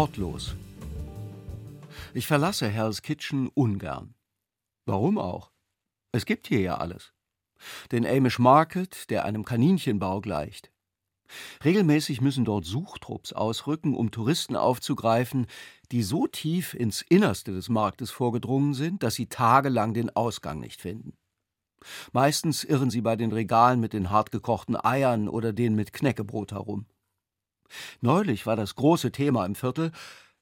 Wortlos. Ich verlasse Hell's Kitchen ungern. Warum auch? Es gibt hier ja alles. Den Amish Market, der einem Kaninchenbau gleicht. Regelmäßig müssen dort Suchtrupps ausrücken, um Touristen aufzugreifen, die so tief ins Innerste des Marktes vorgedrungen sind, dass sie tagelang den Ausgang nicht finden. Meistens irren sie bei den Regalen mit den hartgekochten Eiern oder den mit Knäckebrot herum. Neulich war das große Thema im Viertel,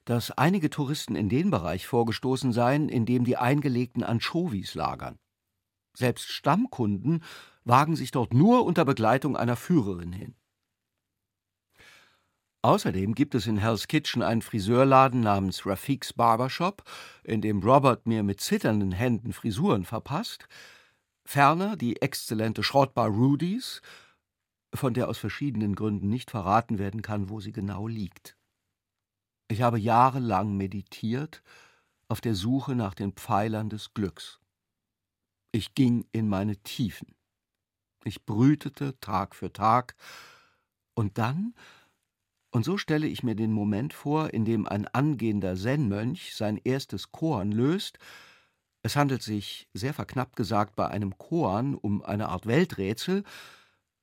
dass einige Touristen in den Bereich vorgestoßen seien, in dem die eingelegten Anchovies lagern. Selbst Stammkunden wagen sich dort nur unter Begleitung einer Führerin hin. Außerdem gibt es in Hell's Kitchen einen Friseurladen namens Rafiks Barbershop, in dem Robert mir mit zitternden Händen Frisuren verpasst, ferner die exzellente Schrottbar Rudy's, von der aus verschiedenen Gründen nicht verraten werden kann, wo sie genau liegt. Ich habe jahrelang meditiert auf der Suche nach den Pfeilern des Glücks. Ich ging in meine Tiefen. Ich brütete Tag für Tag, und dann und so stelle ich mir den Moment vor, in dem ein angehender Zen-Mönch sein erstes Koan löst. Es handelt sich, sehr verknappt gesagt, bei einem Koan um eine Art Welträtsel,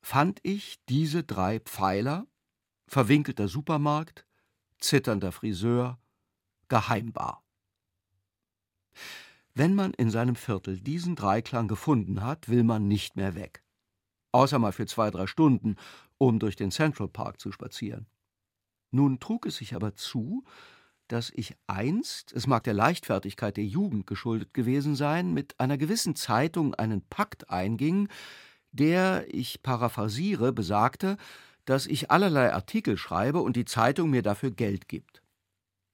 fand ich diese drei Pfeiler, verwinkelter Supermarkt, zitternder Friseur, Geheimbar. Wenn man in seinem Viertel diesen Dreiklang gefunden hat, will man nicht mehr weg. Außer mal für zwei, drei Stunden, um durch den Central Park zu spazieren. Nun trug es sich aber zu, dass ich einst, es mag der Leichtfertigkeit der Jugend geschuldet gewesen sein, mit einer gewissen Zeitung einen Pakt einging, der, ich paraphrasiere, besagte, dass ich allerlei Artikel schreibe und die Zeitung mir dafür Geld gibt.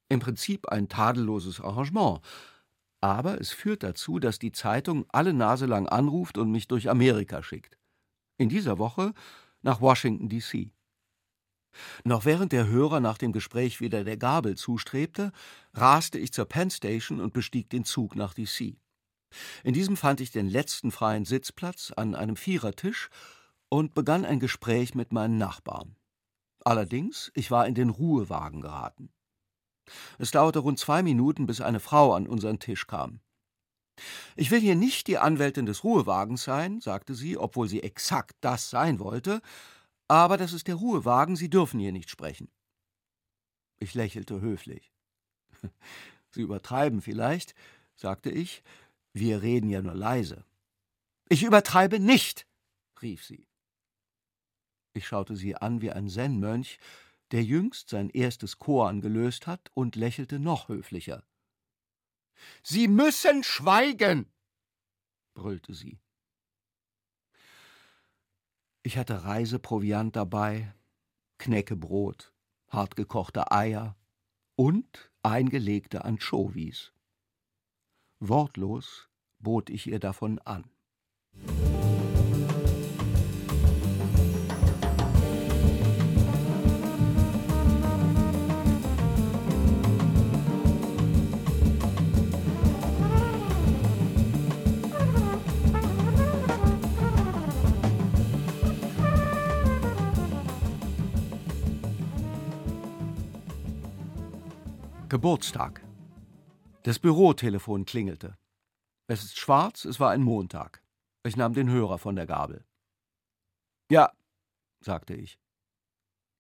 Im Prinzip ein tadelloses Arrangement, aber es führt dazu, dass die Zeitung alle Nase lang anruft und mich durch Amerika schickt. In dieser Woche nach Washington, D.C. Noch während der Hörer nach dem Gespräch wieder der Gabel zustrebte, raste ich zur Penn Station und bestieg den Zug nach D.C. In diesem fand ich den letzten freien Sitzplatz an einem Vierertisch und begann ein Gespräch mit meinen Nachbarn. Allerdings, ich war in den Ruhewagen geraten. Es dauerte rund zwei Minuten, bis eine Frau an unseren Tisch kam. Ich will hier nicht die Anwältin des Ruhewagens sein, sagte sie, obwohl sie exakt das sein wollte, aber das ist der Ruhewagen, Sie dürfen hier nicht sprechen. Ich lächelte höflich. Sie übertreiben vielleicht, sagte ich, wir reden ja nur leise. Ich übertreibe nicht, rief sie. Ich schaute sie an wie ein Zen-Mönch, der jüngst sein erstes Koan gelöst hat, und lächelte noch höflicher. Sie müssen schweigen, brüllte sie. Ich hatte Reiseproviant dabei, Knäckebrot, hartgekochte Eier und eingelegte Anchovies. Wortlos bot ich ihr davon an. Geburtstag. Das Bürotelefon klingelte. Es ist schwarz, es war ein Montag. Ich nahm den Hörer von der Gabel. Ja, sagte ich.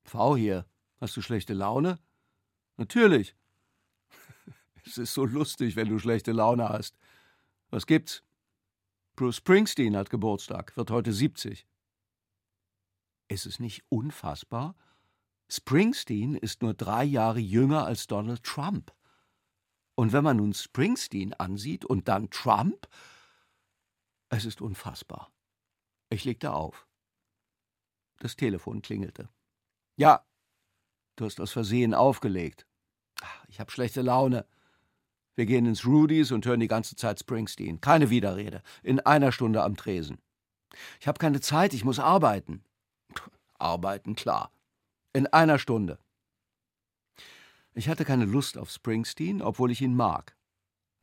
V hier, hast du schlechte Laune? Natürlich. Es ist so lustig, wenn du schlechte Laune hast. Was gibt's? Bruce Springsteen hat Geburtstag, wird heute 70. Ist es nicht unfassbar? Springsteen ist nur drei Jahre jünger als Donald Trump. Und wenn man nun Springsteen ansieht und dann Trump, es ist unfassbar. Ich legte auf. Das Telefon klingelte. Ja, du hast aus Versehen aufgelegt. Ich habe schlechte Laune. Wir gehen ins Rudys und hören die ganze Zeit Springsteen. Keine Widerrede. In einer Stunde am Tresen. Ich habe keine Zeit, ich muss arbeiten. Arbeiten, klar. In einer Stunde. Ich hatte keine Lust auf Springsteen, obwohl ich ihn mag.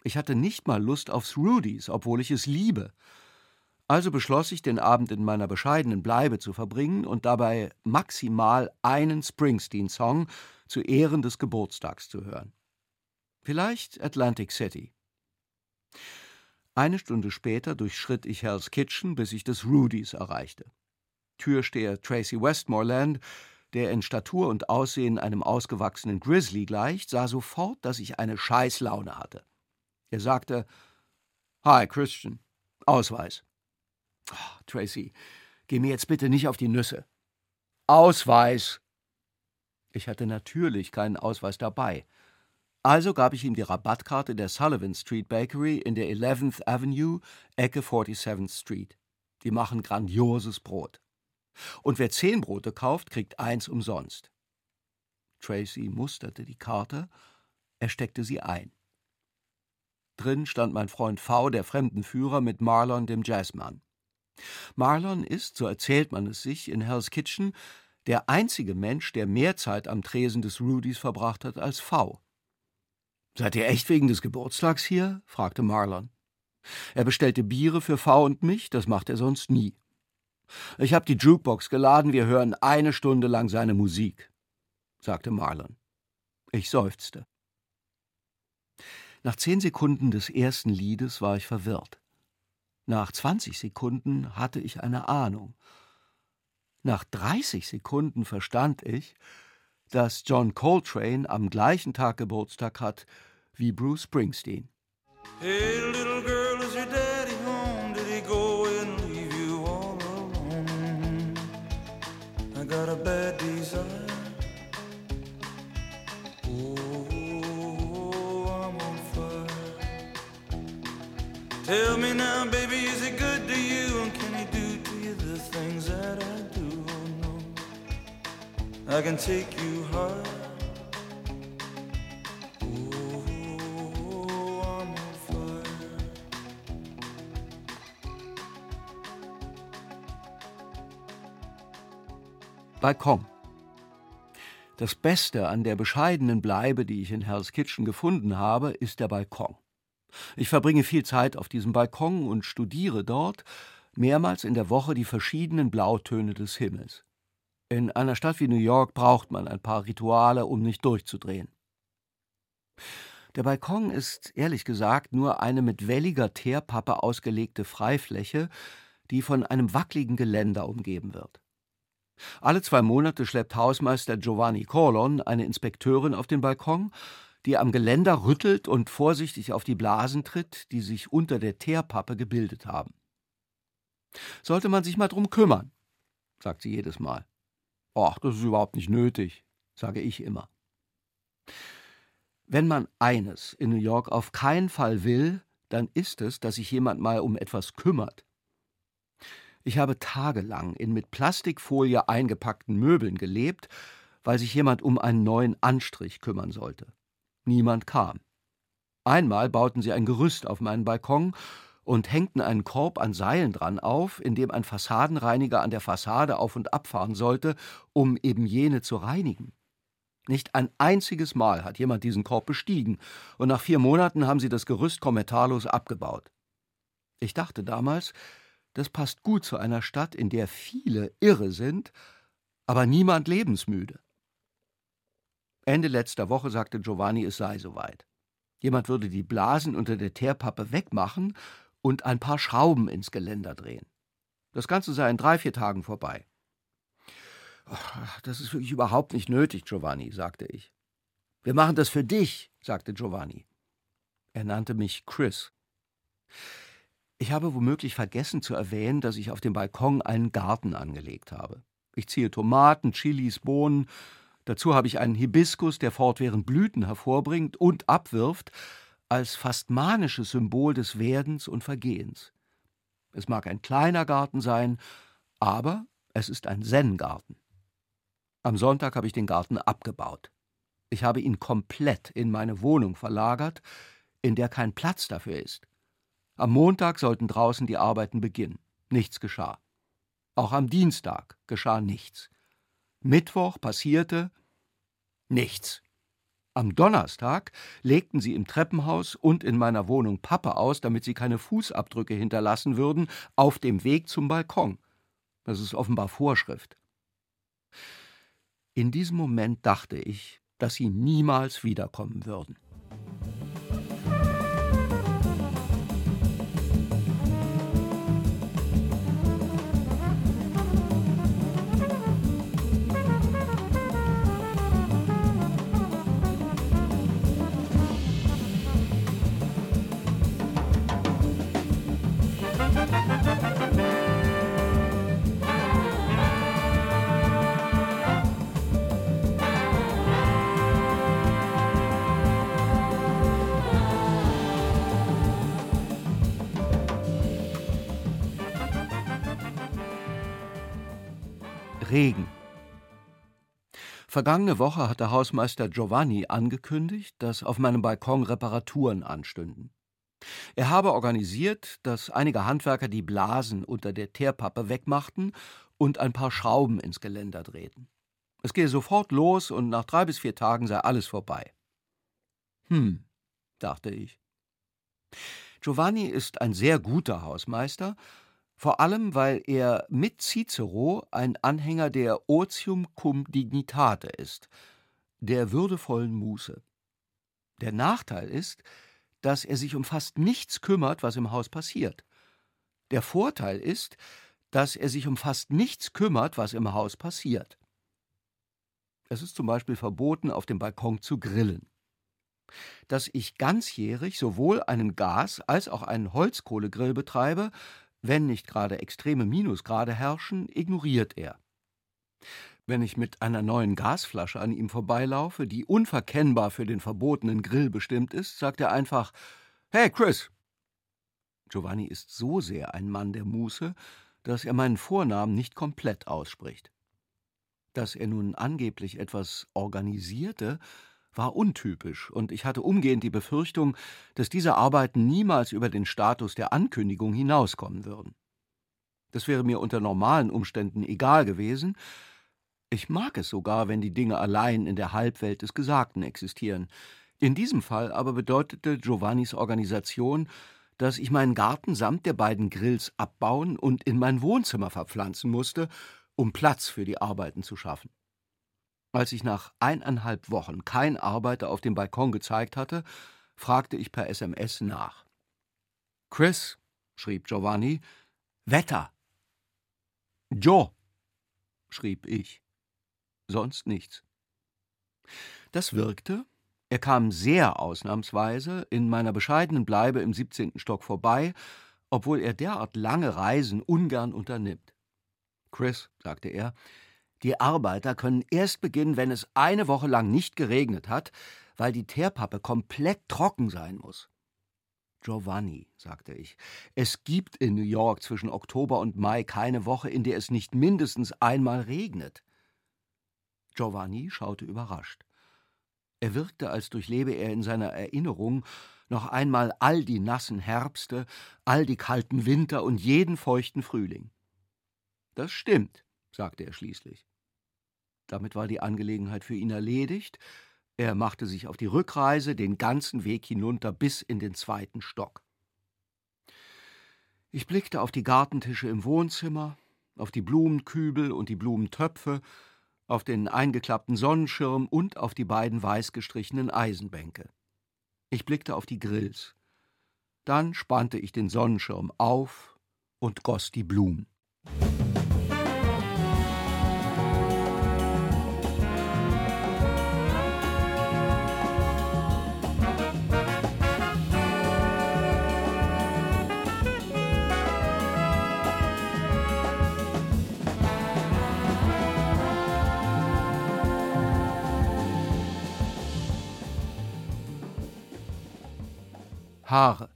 Ich hatte nicht mal Lust aufs Rudys, obwohl ich es liebe. Also beschloss ich, den Abend in meiner bescheidenen Bleibe zu verbringen und dabei maximal einen Springsteen-Song zu Ehren des Geburtstags zu hören. Vielleicht Atlantic City. Eine Stunde später durchschritt ich Hell's Kitchen, bis ich des Rudys erreichte. Türsteher Tracy Westmoreland, der in Statur und Aussehen einem ausgewachsenen Grizzly gleicht, sah sofort, dass ich eine Scheißlaune hatte. Er sagte: Hi, Christian. Ausweis. Oh, Tracy, geh mir jetzt bitte nicht auf die Nüsse. Ausweis. Ich hatte natürlich keinen Ausweis dabei. Also gab ich ihm die Rabattkarte der Sullivan Street Bakery in der 11th Avenue, Ecke 47th Street. Die machen grandioses Brot. Und wer zehn Brote kauft, kriegt eins umsonst. Tracy musterte die Karte, er steckte sie ein. Drin stand mein Freund V., der Fremdenführer, mit Marlon, dem Jazzmann. Marlon ist, so erzählt man es sich, in Hell's Kitchen der einzige Mensch, der mehr Zeit am Tresen des Rudys verbracht hat als V. Seid ihr echt wegen des Geburtstags hier? fragte Marlon. Er bestellte Biere für V und mich, das macht er sonst nie. Ich habe die Jukebox geladen, wir hören eine Stunde lang seine Musik, sagte Marlon. Ich seufzte. Nach zehn Sekunden des ersten Liedes war ich verwirrt. Nach 20 Sekunden hatte ich eine Ahnung. Nach 30 Sekunden verstand ich, dass John Coltrane am gleichen Tag Geburtstag hat wie Bruce Springsteen. Hey, little girl, is your daddy Oh, I can take you high. Balkon. Das Beste an der bescheidenen Bleibe, die ich in Hell's Kitchen gefunden habe, ist der Balkon. Ich verbringe viel Zeit auf diesem Balkon und studiere dort mehrmals in der Woche die verschiedenen Blautöne des Himmels. In einer Stadt wie New York braucht man ein paar Rituale, um nicht durchzudrehen. Der Balkon ist ehrlich gesagt nur eine mit welliger Teerpappe ausgelegte Freifläche, die von einem wackligen Geländer umgeben wird. Alle zwei Monate schleppt Hausmeister Giovanni Corlon eine Inspekteurin auf den Balkon die am Geländer rüttelt und vorsichtig auf die Blasen tritt, die sich unter der Teerpappe gebildet haben. Sollte man sich mal drum kümmern, sagt sie jedes Mal. Ach, das ist überhaupt nicht nötig, sage ich immer. Wenn man eines in New York auf keinen Fall will, dann ist es, dass sich jemand mal um etwas kümmert. Ich habe tagelang in mit Plastikfolie eingepackten Möbeln gelebt, weil sich jemand um einen neuen Anstrich kümmern sollte. Niemand kam. Einmal bauten sie ein Gerüst auf meinen Balkon und hängten einen Korb an Seilen dran auf, in dem ein Fassadenreiniger an der Fassade auf und abfahren sollte, um eben jene zu reinigen. Nicht ein einziges Mal hat jemand diesen Korb bestiegen, und nach vier Monaten haben sie das Gerüst kommentarlos abgebaut. Ich dachte damals, das passt gut zu einer Stadt, in der viele irre sind, aber niemand lebensmüde. Ende letzter Woche sagte Giovanni, es sei soweit. Jemand würde die Blasen unter der Teerpappe wegmachen und ein paar Schrauben ins Geländer drehen. Das Ganze sei in drei, vier Tagen vorbei. Das ist wirklich überhaupt nicht nötig, Giovanni, sagte ich. Wir machen das für dich, sagte Giovanni. Er nannte mich Chris. Ich habe womöglich vergessen zu erwähnen, dass ich auf dem Balkon einen Garten angelegt habe. Ich ziehe Tomaten, Chilis, Bohnen Dazu habe ich einen Hibiskus, der fortwährend Blüten hervorbringt und abwirft, als fast manisches Symbol des Werdens und Vergehens. Es mag ein kleiner Garten sein, aber es ist ein Zen-Garten. Am Sonntag habe ich den Garten abgebaut. Ich habe ihn komplett in meine Wohnung verlagert, in der kein Platz dafür ist. Am Montag sollten draußen die Arbeiten beginnen. Nichts geschah. Auch am Dienstag geschah nichts. Mittwoch passierte nichts. Am Donnerstag legten sie im Treppenhaus und in meiner Wohnung Pappe aus, damit sie keine Fußabdrücke hinterlassen würden, auf dem Weg zum Balkon. Das ist offenbar Vorschrift. In diesem Moment dachte ich, dass sie niemals wiederkommen würden. Regen. Vergangene Woche hatte Hausmeister Giovanni angekündigt, dass auf meinem Balkon Reparaturen anstünden. Er habe organisiert, dass einige Handwerker die Blasen unter der Teerpappe wegmachten und ein paar Schrauben ins Geländer drehten. Es gehe sofort los und nach drei bis vier Tagen sei alles vorbei. Hm, dachte ich. Giovanni ist ein sehr guter Hausmeister vor allem weil er mit Cicero ein Anhänger der Otium cum dignitate ist, der würdevollen Muße. Der Nachteil ist, dass er sich um fast nichts kümmert, was im Haus passiert. Der Vorteil ist, dass er sich um fast nichts kümmert, was im Haus passiert. Es ist zum Beispiel verboten, auf dem Balkon zu grillen. Dass ich ganzjährig sowohl einen Gas- als auch einen Holzkohlegrill betreibe, wenn nicht gerade extreme Minusgrade herrschen, ignoriert er. Wenn ich mit einer neuen Gasflasche an ihm vorbeilaufe, die unverkennbar für den verbotenen Grill bestimmt ist, sagt er einfach Hey Chris. Giovanni ist so sehr ein Mann der Muße, dass er meinen Vornamen nicht komplett ausspricht. Dass er nun angeblich etwas organisierte, war untypisch, und ich hatte umgehend die Befürchtung, dass diese Arbeiten niemals über den Status der Ankündigung hinauskommen würden. Das wäre mir unter normalen Umständen egal gewesen. Ich mag es sogar, wenn die Dinge allein in der Halbwelt des Gesagten existieren. In diesem Fall aber bedeutete Giovannis Organisation, dass ich meinen Garten samt der beiden Grills abbauen und in mein Wohnzimmer verpflanzen musste, um Platz für die Arbeiten zu schaffen. Als sich nach eineinhalb Wochen kein Arbeiter auf dem Balkon gezeigt hatte, fragte ich per SMS nach. Chris, schrieb Giovanni, Wetter. Joe, schrieb ich. Sonst nichts. Das wirkte. Er kam sehr ausnahmsweise in meiner bescheidenen Bleibe im 17. Stock vorbei, obwohl er derart lange Reisen ungern unternimmt. Chris, sagte er, die Arbeiter können erst beginnen, wenn es eine Woche lang nicht geregnet hat, weil die Teerpappe komplett trocken sein muss. Giovanni, sagte ich, es gibt in New York zwischen Oktober und Mai keine Woche, in der es nicht mindestens einmal regnet. Giovanni schaute überrascht. Er wirkte, als durchlebe er in seiner Erinnerung noch einmal all die nassen Herbste, all die kalten Winter und jeden feuchten Frühling. Das stimmt, sagte er schließlich. Damit war die Angelegenheit für ihn erledigt. Er machte sich auf die Rückreise den ganzen Weg hinunter bis in den zweiten Stock. Ich blickte auf die Gartentische im Wohnzimmer, auf die Blumenkübel und die Blumentöpfe, auf den eingeklappten Sonnenschirm und auf die beiden weiß gestrichenen Eisenbänke. Ich blickte auf die Grills. Dann spannte ich den Sonnenschirm auf und goss die Blumen. Haare.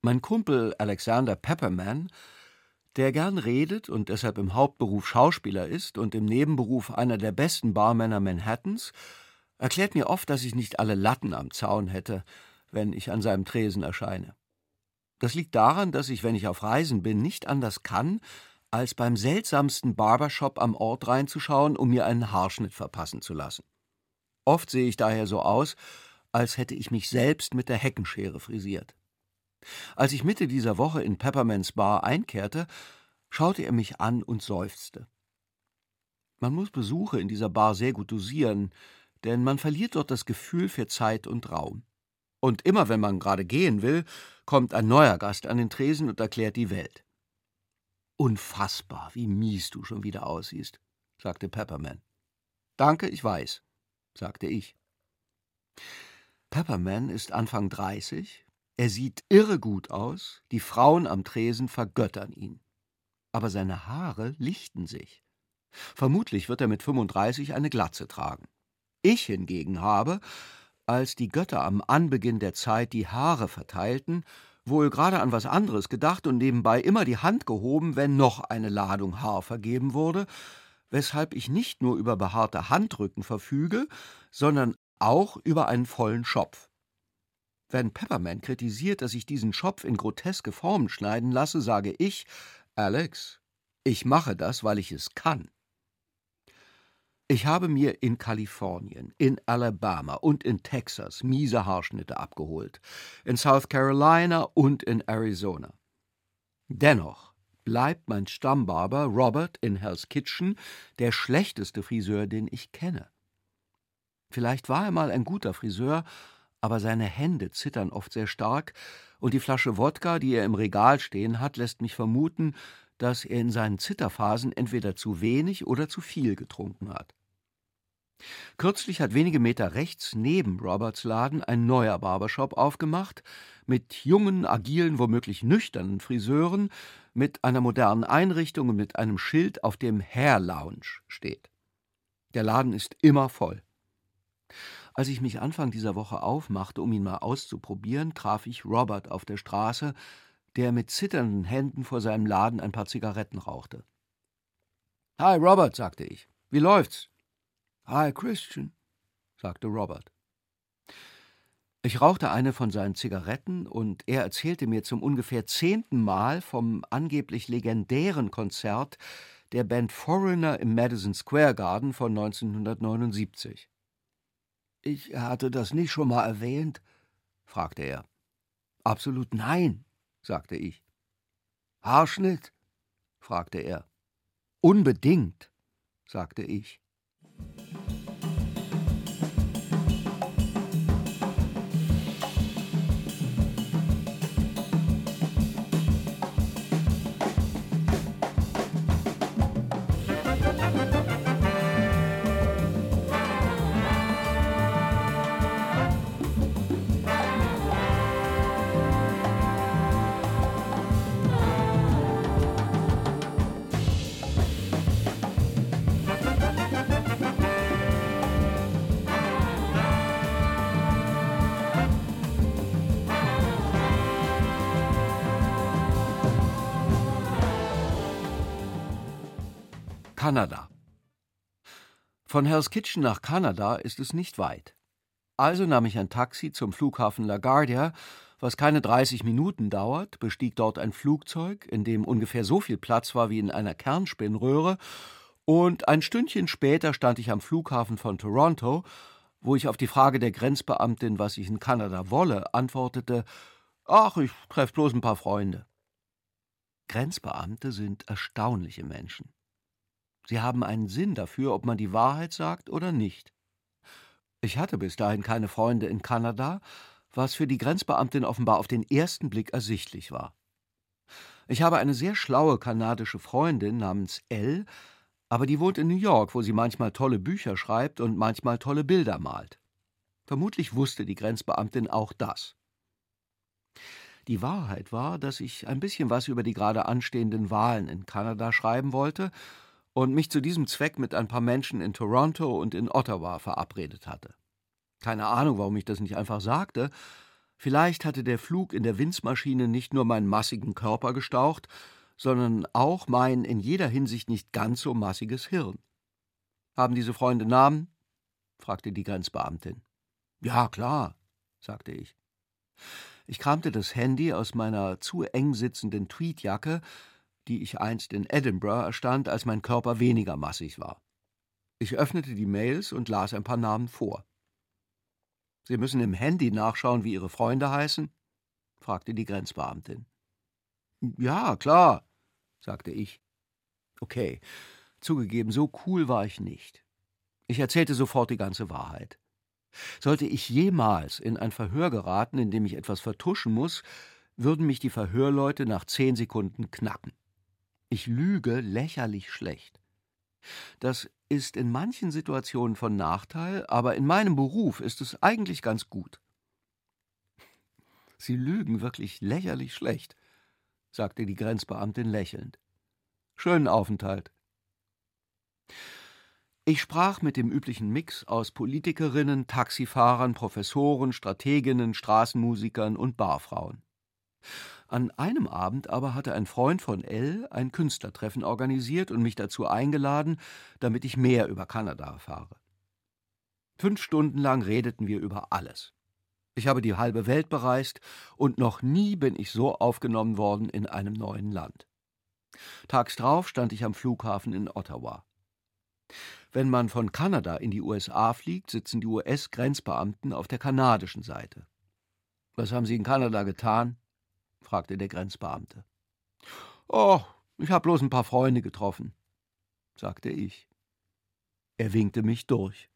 Mein Kumpel Alexander Pepperman, der gern redet und deshalb im Hauptberuf Schauspieler ist und im Nebenberuf einer der besten Barmänner Manhattans, erklärt mir oft, dass ich nicht alle Latten am Zaun hätte, wenn ich an seinem Tresen erscheine. Das liegt daran, dass ich, wenn ich auf Reisen bin, nicht anders kann, als beim seltsamsten Barbershop am Ort reinzuschauen, um mir einen Haarschnitt verpassen zu lassen. Oft sehe ich daher so aus, als hätte ich mich selbst mit der Heckenschere frisiert. Als ich Mitte dieser Woche in Peppermans Bar einkehrte, schaute er mich an und seufzte. Man muss Besuche in dieser Bar sehr gut dosieren, denn man verliert dort das Gefühl für Zeit und Raum. Und immer wenn man gerade gehen will, kommt ein neuer Gast an den Tresen und erklärt die Welt. Unfassbar, wie mies du schon wieder aussiehst, sagte Pepperman. Danke, ich weiß, sagte ich. Pepperman ist Anfang dreißig, er sieht irre gut aus, die Frauen am Tresen vergöttern ihn. Aber seine Haare lichten sich. Vermutlich wird er mit 35 eine Glatze tragen. Ich hingegen habe, als die Götter am Anbeginn der Zeit die Haare verteilten, wohl gerade an was anderes gedacht und nebenbei immer die Hand gehoben, wenn noch eine Ladung Haar vergeben wurde, weshalb ich nicht nur über behaarte Handrücken verfüge, sondern auch über einen vollen Schopf. Wenn Pepperman kritisiert, dass ich diesen Schopf in groteske Formen schneiden lasse, sage ich, Alex, ich mache das, weil ich es kann. Ich habe mir in Kalifornien, in Alabama und in Texas miese Haarschnitte abgeholt, in South Carolina und in Arizona. Dennoch bleibt mein Stammbarber Robert in Hell's Kitchen der schlechteste Friseur, den ich kenne. Vielleicht war er mal ein guter Friseur, aber seine Hände zittern oft sehr stark, und die Flasche Wodka, die er im Regal stehen hat, lässt mich vermuten, dass er in seinen Zitterphasen entweder zu wenig oder zu viel getrunken hat. Kürzlich hat wenige Meter rechts neben Roberts Laden ein neuer Barbershop aufgemacht, mit jungen, agilen, womöglich nüchternen Friseuren, mit einer modernen Einrichtung und mit einem Schild, auf dem Hair Lounge steht. Der Laden ist immer voll. Als ich mich Anfang dieser Woche aufmachte, um ihn mal auszuprobieren, traf ich Robert auf der Straße, der mit zitternden Händen vor seinem Laden ein paar Zigaretten rauchte. Hi, Robert, sagte ich. Wie läuft's? Hi, Christian, sagte Robert. Ich rauchte eine von seinen Zigaretten und er erzählte mir zum ungefähr zehnten Mal vom angeblich legendären Konzert der Band Foreigner im Madison Square Garden von 1979. Ich hatte das nicht schon mal erwähnt? fragte er. Absolut nein, sagte ich. Haarschnitt? fragte er. Unbedingt, sagte ich. Kanada. Von Hell's Kitchen nach Kanada ist es nicht weit. Also nahm ich ein Taxi zum Flughafen LaGuardia, was keine 30 Minuten dauert, bestieg dort ein Flugzeug, in dem ungefähr so viel Platz war wie in einer Kernspinnröhre, und ein Stündchen später stand ich am Flughafen von Toronto, wo ich auf die Frage der Grenzbeamtin, was ich in Kanada wolle, antwortete: Ach, ich treffe bloß ein paar Freunde. Grenzbeamte sind erstaunliche Menschen. Sie haben einen Sinn dafür, ob man die Wahrheit sagt oder nicht. Ich hatte bis dahin keine Freunde in Kanada, was für die Grenzbeamtin offenbar auf den ersten Blick ersichtlich war. Ich habe eine sehr schlaue kanadische Freundin namens Elle, aber die wohnt in New York, wo sie manchmal tolle Bücher schreibt und manchmal tolle Bilder malt. Vermutlich wusste die Grenzbeamtin auch das. Die Wahrheit war, dass ich ein bisschen was über die gerade anstehenden Wahlen in Kanada schreiben wollte und mich zu diesem Zweck mit ein paar Menschen in Toronto und in Ottawa verabredet hatte. Keine Ahnung, warum ich das nicht einfach sagte. Vielleicht hatte der Flug in der Winzmaschine nicht nur meinen massigen Körper gestaucht, sondern auch mein in jeder Hinsicht nicht ganz so massiges Hirn. Haben diese Freunde Namen? fragte die Grenzbeamtin. Ja, klar, sagte ich. Ich kramte das Handy aus meiner zu eng sitzenden Tweedjacke die ich einst in Edinburgh erstand, als mein Körper weniger massig war. Ich öffnete die Mails und las ein paar Namen vor. Sie müssen im Handy nachschauen, wie Ihre Freunde heißen? fragte die Grenzbeamtin. Ja, klar, sagte ich. Okay, zugegeben, so cool war ich nicht. Ich erzählte sofort die ganze Wahrheit. Sollte ich jemals in ein Verhör geraten, in dem ich etwas vertuschen muss, würden mich die Verhörleute nach zehn Sekunden knacken. Ich lüge lächerlich schlecht. Das ist in manchen Situationen von Nachteil, aber in meinem Beruf ist es eigentlich ganz gut. Sie lügen wirklich lächerlich schlecht, sagte die Grenzbeamtin lächelnd. Schönen Aufenthalt. Ich sprach mit dem üblichen Mix aus Politikerinnen, Taxifahrern, Professoren, Strateginnen, Straßenmusikern und Barfrauen. An einem Abend aber hatte ein Freund von L ein Künstlertreffen organisiert und mich dazu eingeladen, damit ich mehr über Kanada erfahre. Fünf Stunden lang redeten wir über alles. Ich habe die halbe Welt bereist und noch nie bin ich so aufgenommen worden in einem neuen Land. Tags drauf stand ich am Flughafen in Ottawa. Wenn man von Kanada in die USA fliegt, sitzen die US-Grenzbeamten auf der kanadischen Seite. Was haben Sie in Kanada getan? Fragte der Grenzbeamte. Oh, ich habe bloß ein paar Freunde getroffen, sagte ich. Er winkte mich durch.